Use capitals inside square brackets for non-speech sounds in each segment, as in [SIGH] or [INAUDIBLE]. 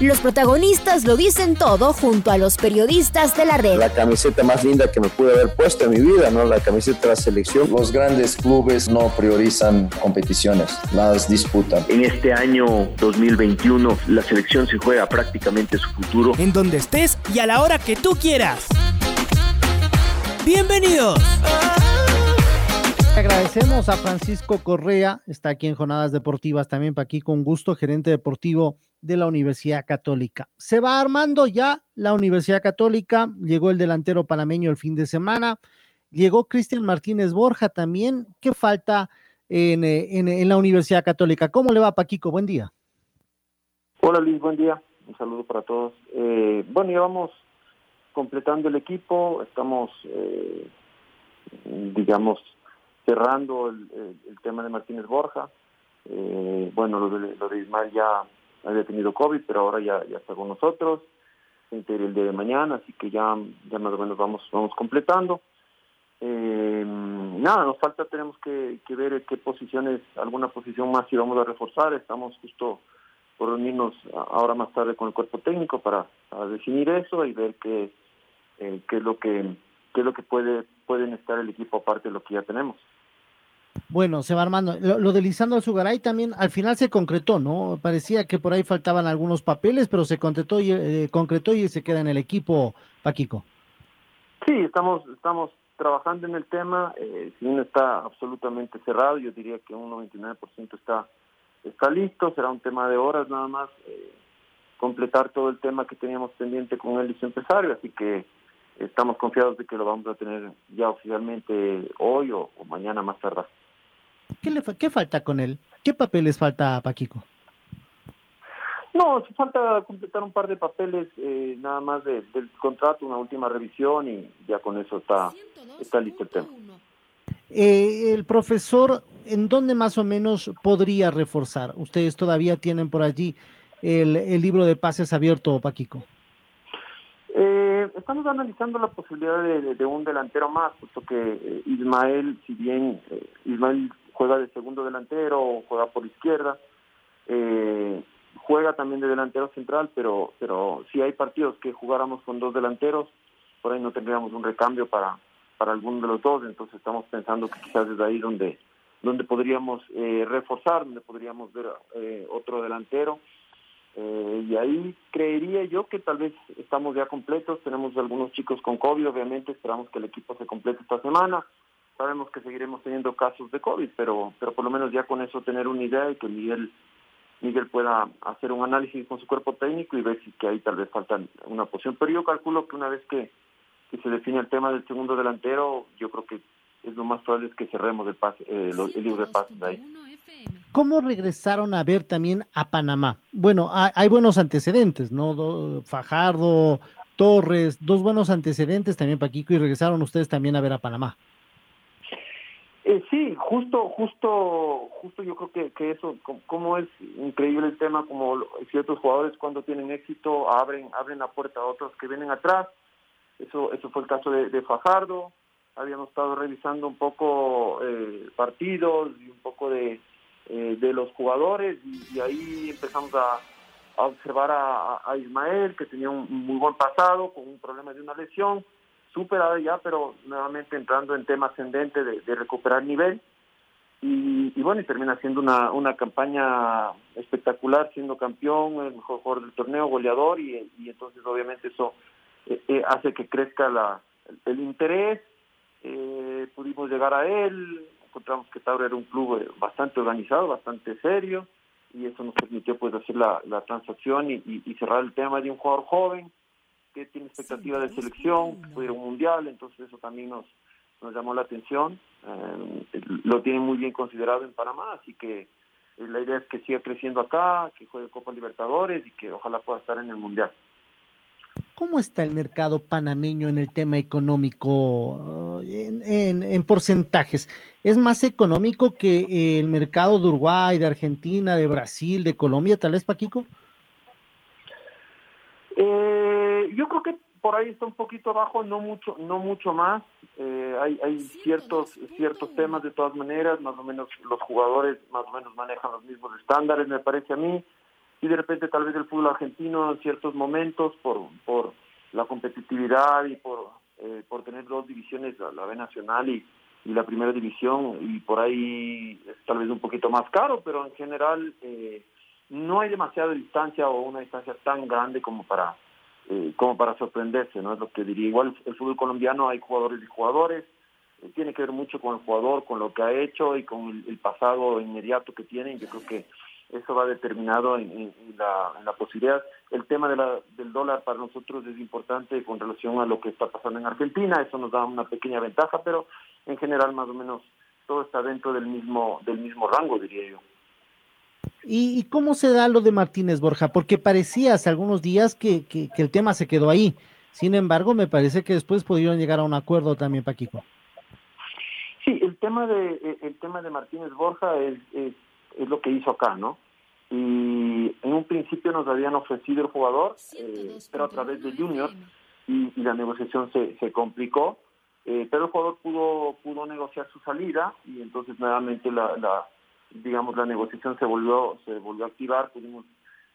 Los protagonistas lo dicen todo junto a los periodistas de la red. La camiseta más linda que me pude haber puesto en mi vida, ¿no? La camiseta de la selección. Los grandes clubes no priorizan competiciones, las disputan. En este año 2021 la selección se juega prácticamente su futuro. En donde estés y a la hora que tú quieras. Bienvenidos. Agradecemos a Francisco Correa, está aquí en Jornadas Deportivas también, para aquí con gusto, gerente deportivo de la Universidad Católica. Se va armando ya la Universidad Católica, llegó el delantero panameño el fin de semana, llegó Cristian Martínez Borja también. ¿Qué falta en, en, la Universidad Católica? ¿Cómo le va, Paquico? Buen día. Hola Luis, buen día. Un saludo para todos. Eh, bueno, ya vamos completando el equipo, estamos, eh, digamos, cerrando el, tema de Martínez Borja. Eh, bueno, lo de, lo de Ismael ya había tenido COVID, pero ahora ya, ya está con nosotros, entre el día de mañana, así que ya, ya más o menos vamos, vamos completando. Eh, nada, nos falta, tenemos que, que ver qué posiciones, alguna posición más si vamos a reforzar, estamos justo por reunirnos ahora más tarde con el cuerpo técnico para, definir eso y ver qué, eh, qué es lo que qué es lo que puede pueden estar el equipo aparte de lo que ya tenemos. Bueno, se va armando. Lo, de Lisandro Zugaray también al final se concretó, ¿no? Parecía que por ahí faltaban algunos papeles, pero se concretó y, eh, concretó y se queda en el equipo, Paquico. Sí, estamos, estamos trabajando en el tema. Eh, si uno está absolutamente cerrado, yo diría que un 99% está, está listo. Será un tema de horas nada más eh, completar todo el tema que teníamos pendiente con él y su empresario. Así que estamos confiados de que lo vamos a tener ya oficialmente hoy o, o mañana más tarde. ¿Qué, le, ¿Qué falta con él? ¿Qué papeles falta a Paquico? No, falta completar un par de papeles eh, nada más del contrato, una última revisión y ya con eso está, está listo el tema. Eh, el profesor, ¿en dónde más o menos podría reforzar? Ustedes todavía tienen por allí el, el libro de pases abierto, Paquico. Eh, estamos analizando la posibilidad de, un delantero más, puesto que eh, Ismael, si bien Ismael juega de segundo delantero o juega por izquierda. Eh, juega también de delantero central, pero pero si hay partidos que jugáramos con dos delanteros, por ahí no tendríamos un recambio para para alguno de los dos, entonces estamos pensando que quizás es ahí donde donde podríamos eh, reforzar, donde podríamos ver eh, otro delantero. y ahí creería yo que tal vez estamos ya completos, tenemos algunos chicos con COVID, obviamente esperamos que el equipo se complete esta semana, sabemos que seguiremos teniendo casos de COVID, pero, pero por lo menos ya con eso tener una idea y que Miguel, Miguel pueda hacer un análisis con su cuerpo técnico y ver si que ahí tal vez falta una posición. Pero yo calculo que una vez que, se define el tema del segundo delantero, yo creo que es lo más probable es que cerremos el, pase, eh, el libro de pases de ahí. ¿Cómo regresaron a ver también a Panamá? Bueno, hay, buenos antecedentes, ¿no? Fajardo, Torres, dos buenos antecedentes también, Paquico, y regresaron ustedes también a ver a Panamá. Eh, sí, justo, justo, justo yo creo que, que eso, como es increíble el tema, como ciertos jugadores cuando tienen éxito abren, abren la puerta a otros que vienen atrás. Eso, eso fue el caso de, Fajardo. Habíamos estado revisando un poco eh, partidos y un poco de, eh, de los jugadores y, ahí empezamos a, observar a, Ismael que tenía un muy buen pasado con un problema de una lesión superada ya, pero nuevamente entrando en tema ascendente de, recuperar nivel. Y, bueno, y termina siendo una, una campaña espectacular, siendo campeón, el mejor jugador del torneo, goleador, y, entonces obviamente eso eh, eh, hace que crezca la, el, interés. Eh, pudimos llegar a él, encontramos que Tauro era un club bastante organizado, bastante serio, y eso nos permitió pues hacer la, la transacción y, y cerrar el tema de un jugador joven que tiene expectativa de selección, puede ir a un mundial, entonces eso también nos, nos llamó la atención. Eh, lo tiene muy bien considerado en Panamá, así que eh, la idea es que siga creciendo acá, que juegue Copa Libertadores y que ojalá pueda estar en el mundial. ¿Cómo está el mercado panameño en el tema económico? en, en, porcentajes, ¿es más económico que el mercado de Uruguay, de Argentina, de Brasil, de Colombia, tal vez, Paquico? Yo creo que por ahí está un poquito abajo, no mucho, no mucho más. Eh, hay, hay ciertos, ciertos temas de todas maneras, más o menos los jugadores más o menos manejan los mismos estándares, me parece a mí. Y de repente tal vez el fútbol argentino en ciertos momentos por, por la competitividad y por, eh, por tener dos divisiones, la, B nacional y, y la primera división, y por ahí es tal vez un poquito más caro, pero en general eh, no hay demasiada distancia o una distancia tan grande como para eh, como para sorprenderse, ¿no? Es lo que diría. Igual el fútbol colombiano hay jugadores y jugadores, eh, tiene que ver mucho con el jugador, con lo que ha hecho y con el, pasado inmediato que tiene. Yo creo que eso va determinado en, la, posibilidad. El tema del dólar para nosotros es importante con relación a lo que está pasando en Argentina, eso nos da una pequeña ventaja, pero en general más o menos todo está dentro del mismo, del mismo rango, diría yo. ¿Y, cómo se da lo de Martínez Borja? Porque parecía hace algunos días que, que, el tema se quedó ahí. Sin embargo, me parece que después pudieron llegar a un acuerdo también, Paquico. Sí, el tema de eh, el tema de Martínez Borja es, es, lo que hizo acá, ¿no? Y en un principio nos habían ofrecido el jugador, eh, pero a través de Junior, y, la negociación se, se complicó, eh, pero el jugador pudo pudo negociar su salida y entonces nuevamente la digamos la negociación se volvió se volvió a activar pudimos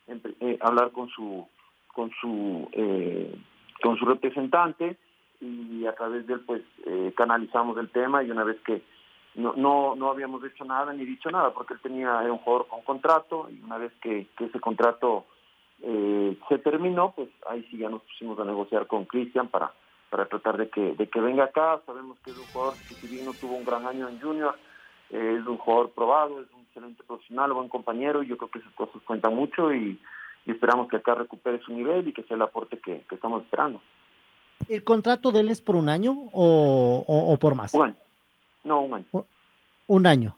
eh, hablar con su con su eh, con su representante y a través de él pues eh, canalizamos el tema y una vez que no, no no habíamos hecho nada ni dicho nada porque él tenía un jugador con contrato y una vez que, ese contrato se terminó pues ahí sí ya nos pusimos a negociar con Cristian para para tratar de que de que venga acá. Sabemos que es un jugador que si bien no tuvo un gran año en junior es un jugador probado, es un excelente profesional, buen compañero, y yo creo que esas cosas cuentan mucho y, esperamos que acá recupere su nivel y que sea el aporte que, estamos esperando. ¿El contrato de él es por un año o, por más? Un año. No, un año. Un año.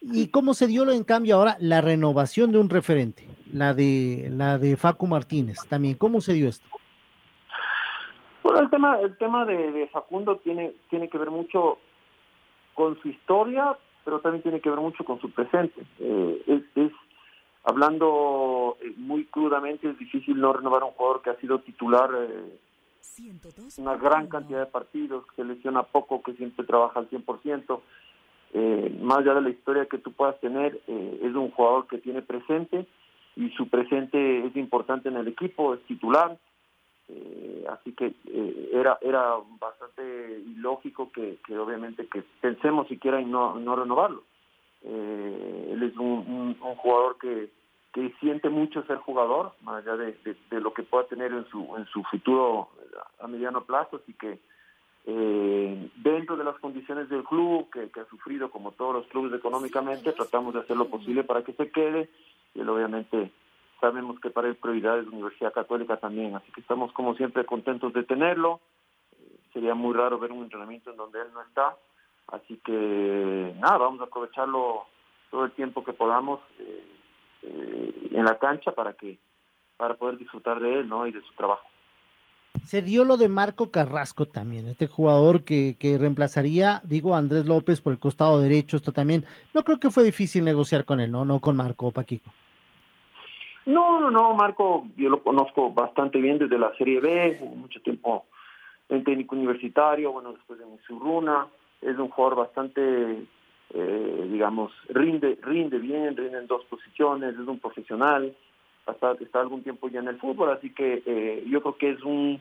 ¿Y cómo se dio en cambio ahora la renovación de un referente, la de la de Facu Martínez también? ¿Cómo se dio esto? Bueno, el tema el tema de, de Facundo tiene tiene que ver mucho con su historia, pero también tiene que ver mucho con su presente. Eh, es, hablando eh, muy crudamente, es difícil no renovar a un jugador que ha sido titular eh, una gran cantidad de partidos, que lesiona poco, que siempre trabaja al 100%. Eh, más allá de la historia que tú puedas tener, es un jugador que tiene presente y su presente es importante en el equipo, es titular. Eh, así que eh, era era bastante ilógico que, obviamente que pensemos siquiera en no, no renovarlo. Eh, él es un, jugador que, que siente mucho ser jugador, más allá de, lo que pueda tener en su en su futuro a mediano plazo, así que dentro de las condiciones del club que, que, ha sufrido como todos los clubes económicamente, tratamos de hacer lo posible para que se quede y él obviamente sabemos que para él prioridad es la Universidad Católica también, así que estamos como siempre contentos de tenerlo. sería muy raro ver un entrenamiento en donde él no está, así que nada, vamos a aprovecharlo todo el tiempo que podamos eh, eh, en la cancha para que para poder disfrutar de él, ¿no? Y de su trabajo. Se dio lo de Marco Carrasco también, este jugador que, que reemplazaría, digo, a Andrés López por el costado derecho, esto también. No creo que fue difícil negociar con él, ¿no? No con Marco Paquico. No, no, no, Marco, yo lo conozco bastante bien desde la Serie B, mucho tiempo en técnico universitario, bueno, después en Surruna, es un jugador bastante, eh, digamos, rinde, rinde bien, rinde en dos posiciones, es un profesional, hasta está algún tiempo ya en el fútbol, así que eh, yo creo que es un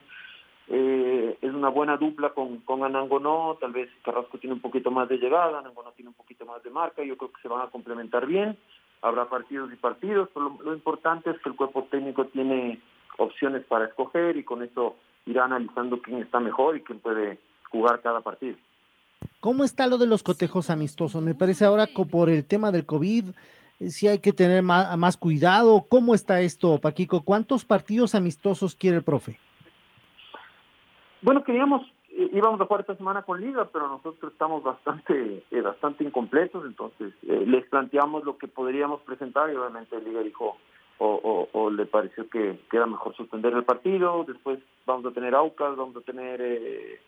eh, es una buena dupla con, con Anangonó, tal vez Carrasco tiene un poquito más de llegada, Anangonó tiene un poquito más de marca, yo creo que se van a complementar bien habrá partidos y partidos, pero lo, importante es que el cuerpo técnico tiene opciones para escoger y con eso irá analizando quién está mejor y quién puede jugar cada partido. ¿Cómo está lo de los cotejos amistosos? Me parece ahora que por el tema del COVID, eh, si hay que tener más, más cuidado. ¿Cómo está esto, Paquico? ¿Cuántos partidos amistosos quiere el profe? Bueno, queríamos íbamos a jugar esta semana con Liga, pero nosotros estamos bastante eh, bastante incompletos, entonces eh, les planteamos lo que podríamos presentar y obviamente Liga dijo o, o, le pareció que, era mejor suspender el partido, después vamos a tener Aucas, vamos a tener eh,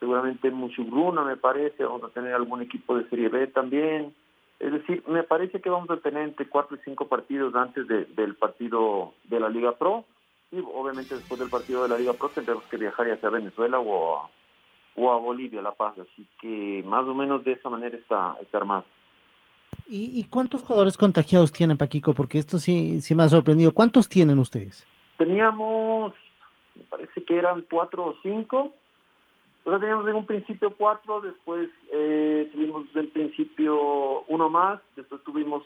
seguramente Mushugruna me parece, vamos a tener algún equipo de Serie B también. Es decir, me parece que vamos a tener entre cuatro y cinco partidos antes del partido de la Liga Pro. Y obviamente después del partido de la Liga Pro tendremos que viajar ya sea a Venezuela o a, o a Bolivia, La Paz. Así que más o menos de esa manera está, está armado. ¿Y, cuántos jugadores contagiados tienen, Paquico? Porque esto sí, sí me ha sorprendido. ¿Cuántos tienen ustedes? Teníamos, me parece que eran cuatro o cinco. Nosotros teníamos en un principio cuatro, después eh, tuvimos del principio uno más, después tuvimos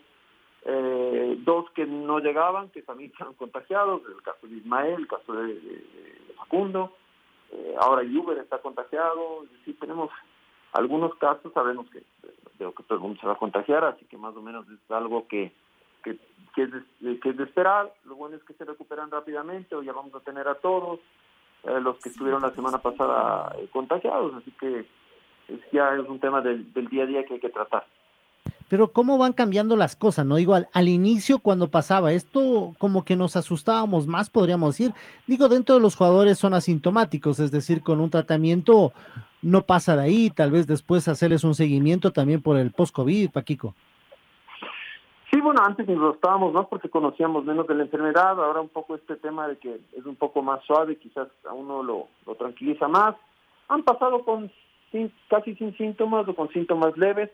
eh, dos que no llegaban, que también estaban contagiados, el caso de Ismael, el caso de, Facundo, eh, ahora Uber está contagiado, es decir, tenemos algunos casos, sabemos que creo que todo el mundo se va a contagiar, así que más o menos es algo que, que, es, de, que es de esperar. Lo bueno es que se recuperan rápidamente, hoy ya vamos a tener a todos eh, los que estuvieron la semana pasada eh, contagiados, así que ya es un tema del, del día a día que hay que tratar pero cómo van cambiando las cosas, ¿no? Digo, al, inicio cuando pasaba esto, como que nos asustábamos más, podríamos decir. Digo, dentro de los jugadores son asintomáticos, es decir, con un tratamiento no pasa de ahí, tal vez después hacerles un seguimiento también por el post-COVID, Paquico. Sí, bueno, antes nos estábamos más porque conocíamos menos de la enfermedad, ahora un poco este tema de que es un poco más suave, quizás a uno lo, tranquiliza más. Han pasado con casi sin síntomas o con síntomas leves,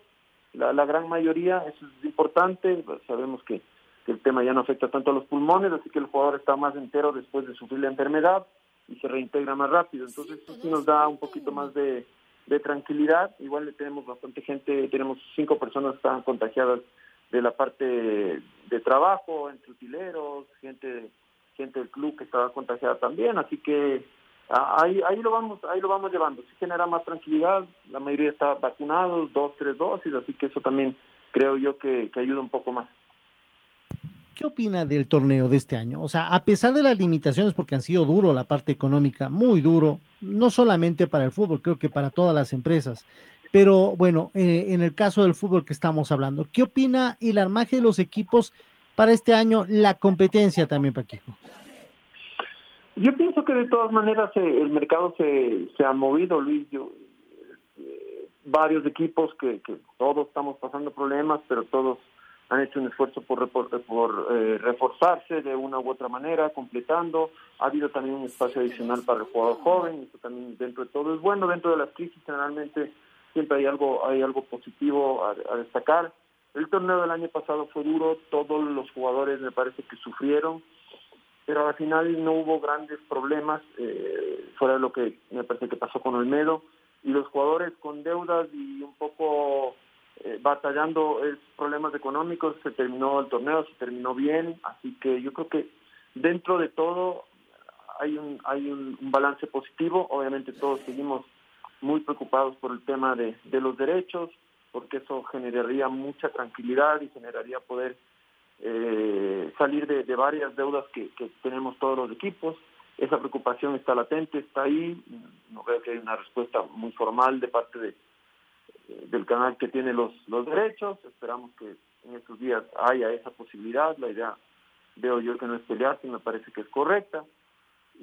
la, gran mayoría, eso es importante, sabemos que, el tema ya no afecta tanto a los pulmones, así que el jugador está más entero después de sufrir la enfermedad y se reintegra más rápido, entonces eso sí nos da un poquito más de, tranquilidad, igual le tenemos bastante gente, tenemos cinco personas que están contagiadas de la parte de trabajo, entre utileros, gente, gente del club que estaba contagiada también, así que ahí, ahí lo vamos ahí lo vamos llevando sí genera más tranquilidad la mayoría está vacunados dos tres dosis así que eso también creo yo que, ayuda un poco más ¿Qué opina del torneo de este año? O sea, a pesar de las limitaciones, porque han sido duro la parte económica, muy duro, no solamente para el fútbol, creo que para todas las empresas. Pero bueno, eh, en el caso del fútbol que estamos hablando, ¿qué opina el armaje de los equipos para este año? La competencia también, Paquico. Yo pienso que de todas maneras eh, el mercado se, se ha movido, Luis. Yo, eh, varios equipos que, que todos estamos pasando problemas, pero todos han hecho un esfuerzo por, por, eh, reforzarse de una u otra manera, completando. Ha habido también un espacio adicional para el jugador joven, eso también dentro de todo es bueno. Dentro de las crisis generalmente siempre hay algo, hay algo positivo a destacar. El torneo del año pasado fue duro, todos los jugadores me parece que sufrieron pero al final no hubo grandes problemas, eh, fuera de lo que me parece que pasó con Olmedo, y los jugadores con deudas y un poco eh, batallando es problemas económicos, se terminó el torneo, se terminó bien, así que yo creo que dentro de todo hay un, hay un, balance positivo, obviamente todos seguimos muy preocupados por el tema de, de los derechos, porque eso generaría mucha tranquilidad y generaría poder eh, salir de, varias deudas que, tenemos todos los equipos. Esa preocupación está latente, está ahí. No veo que hay una respuesta muy formal de parte de, del canal que tiene los, los derechos. Esperamos que en estos días haya esa posibilidad. La idea veo yo que no es pelearse, me parece que es correcta.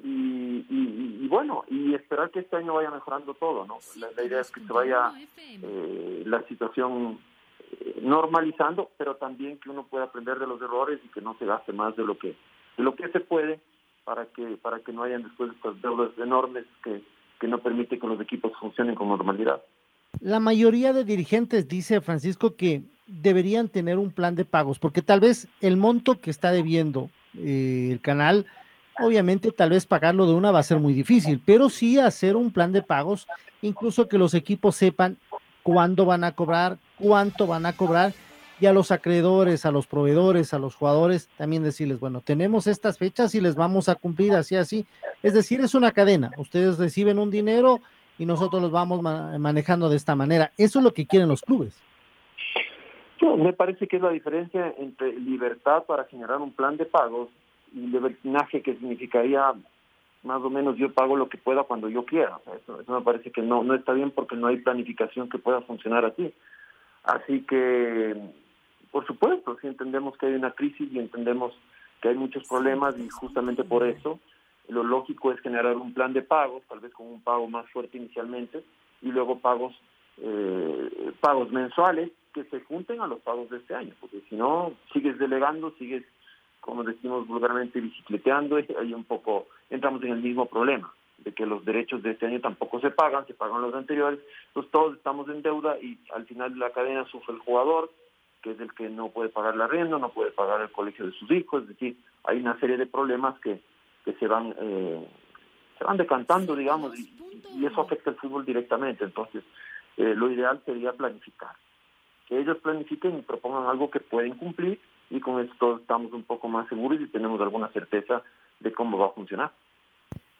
Y, bueno, y esperar que este año vaya mejorando todo, ¿no? La, idea es que se vaya eh, la situación normalizando, pero también que uno pueda aprender de los errores y que no se gaste más de lo que de lo que se puede para que para que no hayan después estas deudas enormes que, que no permiten que los equipos funcionen con normalidad. La mayoría de dirigentes dice Francisco que deberían tener un plan de pagos, porque tal vez el monto que está debiendo eh, el canal, obviamente tal vez pagarlo de una va a ser muy difícil, pero sí hacer un plan de pagos, incluso que los equipos sepan cuándo van a cobrar, cuánto van a cobrar y a los acreedores, a los proveedores, a los jugadores, también decirles, bueno, tenemos estas fechas y les vamos a cumplir así, así. Es decir, es una cadena. Ustedes reciben un dinero y nosotros los vamos manejando de esta manera. Eso es lo que quieren los clubes. me parece que es la diferencia entre libertad para generar un plan de pagos y libertinaje que significaría más o menos yo pago lo que pueda cuando yo quiera. eso, me parece que no, no está bien porque no hay planificación que pueda funcionar así. Así que, por supuesto, si entendemos que hay una crisis y entendemos que hay muchos problemas y justamente por eso lo lógico es generar un plan de pagos, tal vez con un pago más fuerte inicialmente, y luego pagos eh, pagos mensuales que se junten a los pagos de este año, porque si no sigues delegando, sigues, como decimos vulgarmente, bicicleteando y ahí un poco entramos en el mismo problema de que los derechos de este año tampoco se pagan, se pagan los anteriores, entonces todos estamos en deuda y al final de la cadena sufre el jugador, que es el que no puede pagar la arriendo, no puede pagar el colegio de sus hijos, es decir, hay una serie de problemas que, que se van eh, se van decantando, digamos, y, y, eso afecta el fútbol directamente. Entonces, eh, lo ideal sería planificar. Que ellos planifiquen y propongan algo que pueden cumplir y con esto estamos un poco más seguros y tenemos alguna certeza de cómo va a funcionar.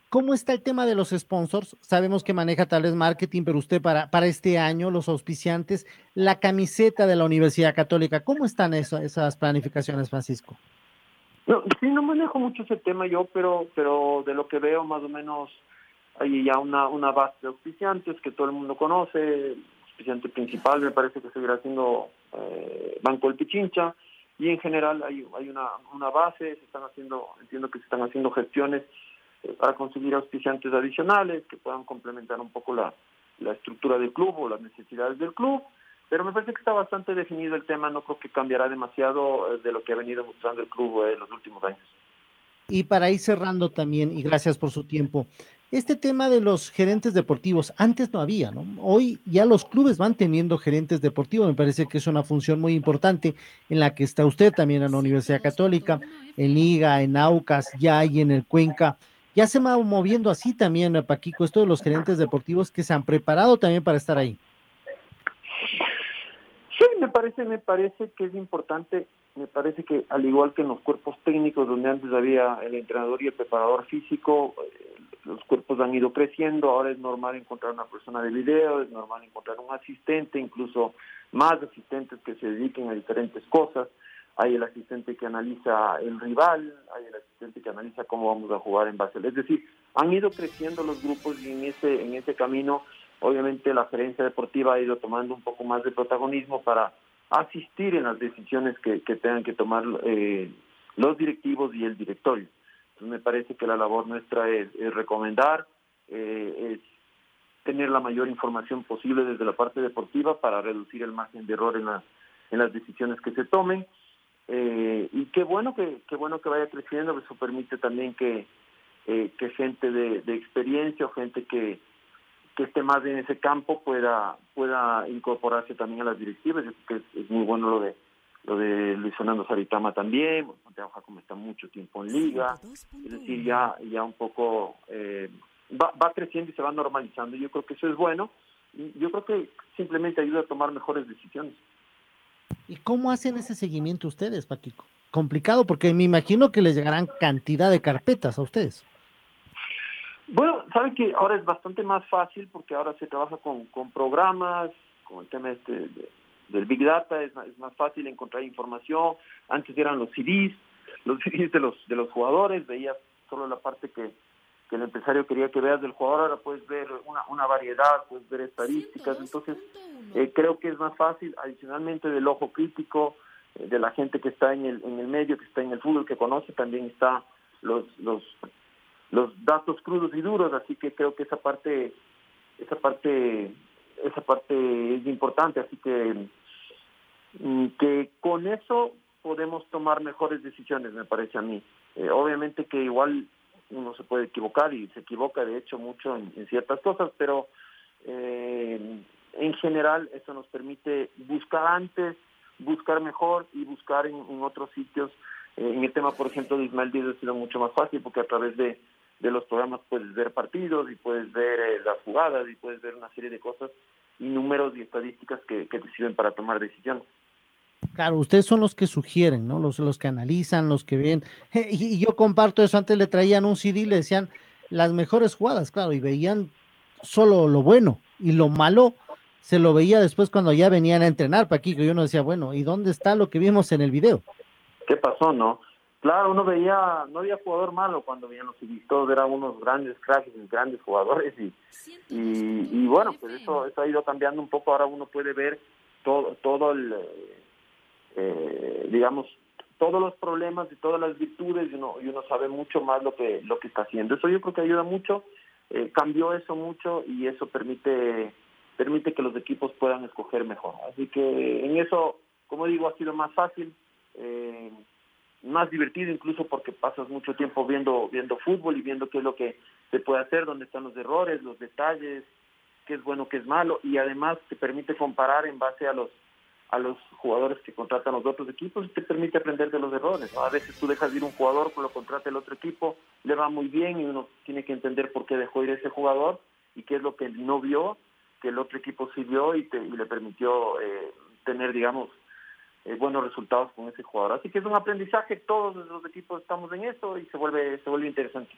¿Cómo está el tema de los sponsors? Sabemos que maneja tal vez marketing, pero usted para, para este año, los auspiciantes, la camiseta de la Universidad Católica, ¿cómo están eso, esas planificaciones, Francisco? No, sí, no manejo mucho ese tema yo, pero, pero de lo que veo más o menos hay ya una, una base de auspiciantes que todo el mundo conoce. El auspiciante principal me parece que seguirá siendo eh, Banco El Pichincha y en general hay, hay una, una base, se están haciendo, entiendo que se están haciendo gestiones eh, para conseguir auspiciantes adicionales que puedan complementar un poco la, la estructura del club o las necesidades del club. Pero me parece que está bastante definido el tema, no creo que cambiará demasiado eh, de lo que ha venido mostrando el club en los últimos años. Y para ir cerrando también, y gracias por su tiempo, este tema de los gerentes deportivos, antes no había, ¿no? Hoy ya los clubes van teniendo gerentes deportivos, me parece que es una función muy importante en la que está usted también en la Universidad Católica, en Liga, en Aucas, ya hay en el Cuenca. Ya se va moviendo así también, Paquico, esto de los gerentes deportivos que se han preparado también para estar ahí. Sí, me parece, me parece que es importante, me parece que al igual que en los cuerpos técnicos donde antes había el entrenador y el preparador físico, los cuerpos han ido creciendo, ahora es normal encontrar una persona de video, es normal encontrar un asistente, incluso más asistentes que se dediquen a diferentes cosas. Hay el asistente que analiza el rival, hay el asistente que analiza cómo vamos a jugar en base. Es decir, han ido creciendo los grupos y en ese, en ese camino, obviamente la gerencia deportiva ha ido tomando un poco más de protagonismo para asistir en las decisiones que, que tengan que tomar eh, los directivos y el directorio. Me parece que la labor nuestra es, recomendar, eh, es tener la mayor información posible desde la parte deportiva para reducir el margen de error en, la, en las decisiones que se tomen. Eh, y qué bueno que qué bueno que vaya creciendo, eso permite también que, eh, que gente de, de, experiencia o gente que, que esté más en ese campo pueda pueda incorporarse también a las directivas. que es, es muy bueno lo de lo de Luis Fernando Saritama también, Santiago como está mucho tiempo en liga, es decir, ya, ya un poco eh, va, va creciendo y se va normalizando, yo creo que eso es bueno, yo creo que simplemente ayuda a tomar mejores decisiones. ¿Y cómo hacen ese seguimiento ustedes, Paquico? Complicado, porque me imagino que les llegarán cantidad de carpetas a ustedes. Bueno, saben que ahora es bastante más fácil porque ahora se trabaja con, con programas, con el tema este de, del Big Data, es, es, más fácil encontrar información. Antes eran los CDs, los [LAUGHS] CDs de los, de los jugadores, veías solo la parte que, que el empresario quería que veas del jugador, ahora puedes ver una, una variedad, puedes ver estadísticas, entonces eh, creo que es más fácil, adicionalmente del ojo crítico, eh, de la gente que está en el, en el medio, que está en el fútbol, que conoce, también está los, los, los datos crudos y duros, así que creo que esa parte, esa parte esa parte es importante, así que que con eso podemos tomar mejores decisiones, me parece a mí. Eh, obviamente que igual uno se puede equivocar y se equivoca de hecho mucho en, ciertas cosas, pero eh, en general eso nos permite buscar antes, buscar mejor y buscar en, otros sitios. Eh, en el tema, por ejemplo, de Ismael Díaz ha sido mucho más fácil porque a través de, de los programas puedes ver partidos y puedes ver eh, las jugadas y puedes ver una serie de cosas y números y estadísticas que te sirven para tomar decisiones. Claro, ustedes son los que sugieren, ¿no? Los, los que analizan, los que ven. [LAUGHS] Y, yo comparto eso. Antes le traían un CD y le decían las mejores jugadas, claro, y veían solo lo bueno y lo malo se lo veía después cuando ya venían a entrenar, Paquito. Y uno decía, bueno, ¿y dónde está lo que vimos en el video? ¿Qué pasó, no? Claro, uno veía, no había jugador malo cuando veían los CDs, todos eran unos grandes cracks, grandes jugadores y, y, y bueno, pues eso, eso ha ido cambiando un poco. Ahora uno puede ver todo, todo el eh, digamos, todos los problemas y todas las virtudes y uno, y uno sabe mucho más lo que, lo que está haciendo. Eso yo creo que ayuda mucho, eh, cambió eso mucho y eso permite permite que los equipos puedan escoger mejor. Así que en eso, como digo, ha sido más fácil, eh, más divertido incluso porque pasas mucho tiempo viendo viendo fútbol y viendo qué es lo que se puede hacer, dónde están los errores, los detalles, qué es bueno, qué es malo y además te permite comparar en base a los a los jugadores que contratan los otros equipos y te permite aprender de los errores. A veces tú dejas ir un jugador, lo contrata el otro equipo, le va muy bien y uno tiene que entender por qué dejó ir ese jugador y qué es lo que no vio, que el otro equipo sí vio y, te, y le permitió eh, tener, digamos, eh, buenos resultados con ese jugador. Así que es un aprendizaje, todos los equipos estamos en eso y se vuelve, se vuelve interesante.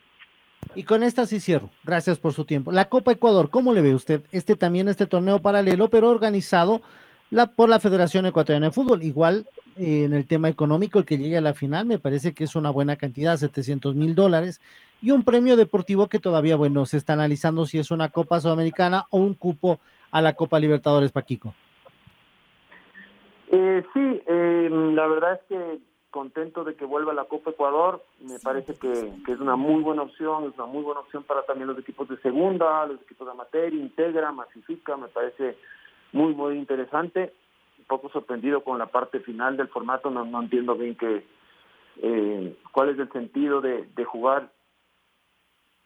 Y con esta sí cierro. Gracias por su tiempo. La Copa Ecuador, ¿cómo le ve usted? Este también, este torneo paralelo, pero organizado la, por la Federación Ecuatoriana de Fútbol. Igual eh, en el tema económico, el que llegue a la final me parece que es una buena cantidad, 700 mil dólares, y un premio deportivo que todavía, bueno, se está analizando si es una Copa Sudamericana o un cupo a la Copa Libertadores, Paquico. Eh, sí, eh, la verdad es que contento de que vuelva la Copa Ecuador, me parece que, que, es una muy buena opción, es una muy buena opción para también los equipos de segunda, los equipos de amateur, integra, masifica, me parece muy, muy interesante. Un poco sorprendido con la parte final del formato, no, entiendo bien que, eh, cuál es el sentido de, de jugar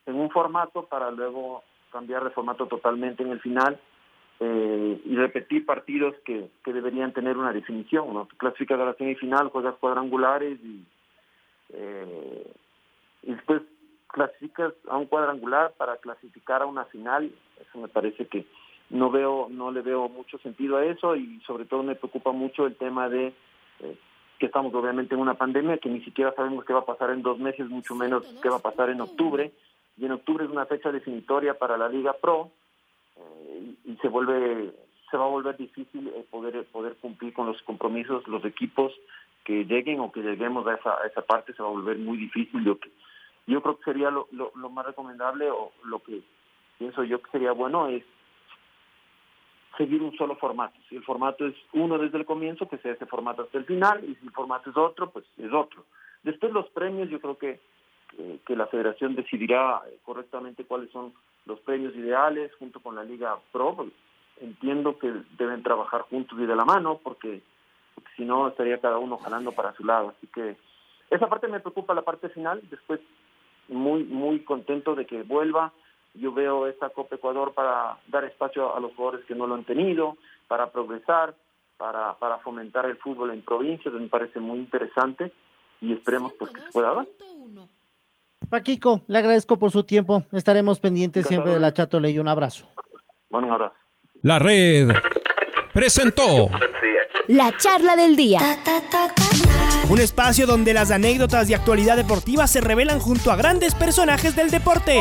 en un formato para luego cambiar de formato totalmente en el final eh, y repetir partidos que, que deberían tener una definición. ¿no? clasificas a la semifinal, juegas cuadrangulares y, eh, y después clasificas a un cuadrangular para clasificar a una final. Eso me parece que no veo no le veo mucho sentido a eso y sobre todo me preocupa mucho el tema de eh, que estamos obviamente en una pandemia que ni siquiera sabemos qué va a pasar en dos meses mucho menos qué va a pasar en octubre. Y en octubre es una fecha definitoria para la Liga Pro eh, y, se vuelve se va a volver difícil eh, poder poder cumplir con los compromisos los equipos que lleguen o que lleguemos a esa a esa parte se va a volver muy difícil. Yo que yo creo que sería lo, lo, lo más recomendable o lo que pienso yo que sería bueno es seguir un solo formato. Si el formato es uno desde el comienzo, que sea ese formato hasta el final, y si el formato es otro, pues es otro. Después los premios, yo creo que, que, que la federación decidirá correctamente cuáles son los premios ideales junto con la Liga Pro. Pues, entiendo que deben trabajar juntos y de la mano, porque, porque si no estaría cada uno jalando para su lado. Así que esa parte me preocupa, la parte final. Después, muy, muy contento de que vuelva yo veo esta Copa Ecuador para dar espacio a los jugadores que no lo han tenido, para progresar, para, para fomentar el fútbol en provincias, me parece muy interesante y esperemos pues que se pueda dar. Paquico, le agradezco por su tiempo. Estaremos pendientes siempre de la Chato Ley. Un abrazo. Bueno, un abrazo. La red presentó la charla del día. Un espacio donde las anécdotas de actualidad deportiva se revelan junto a grandes personajes del deporte.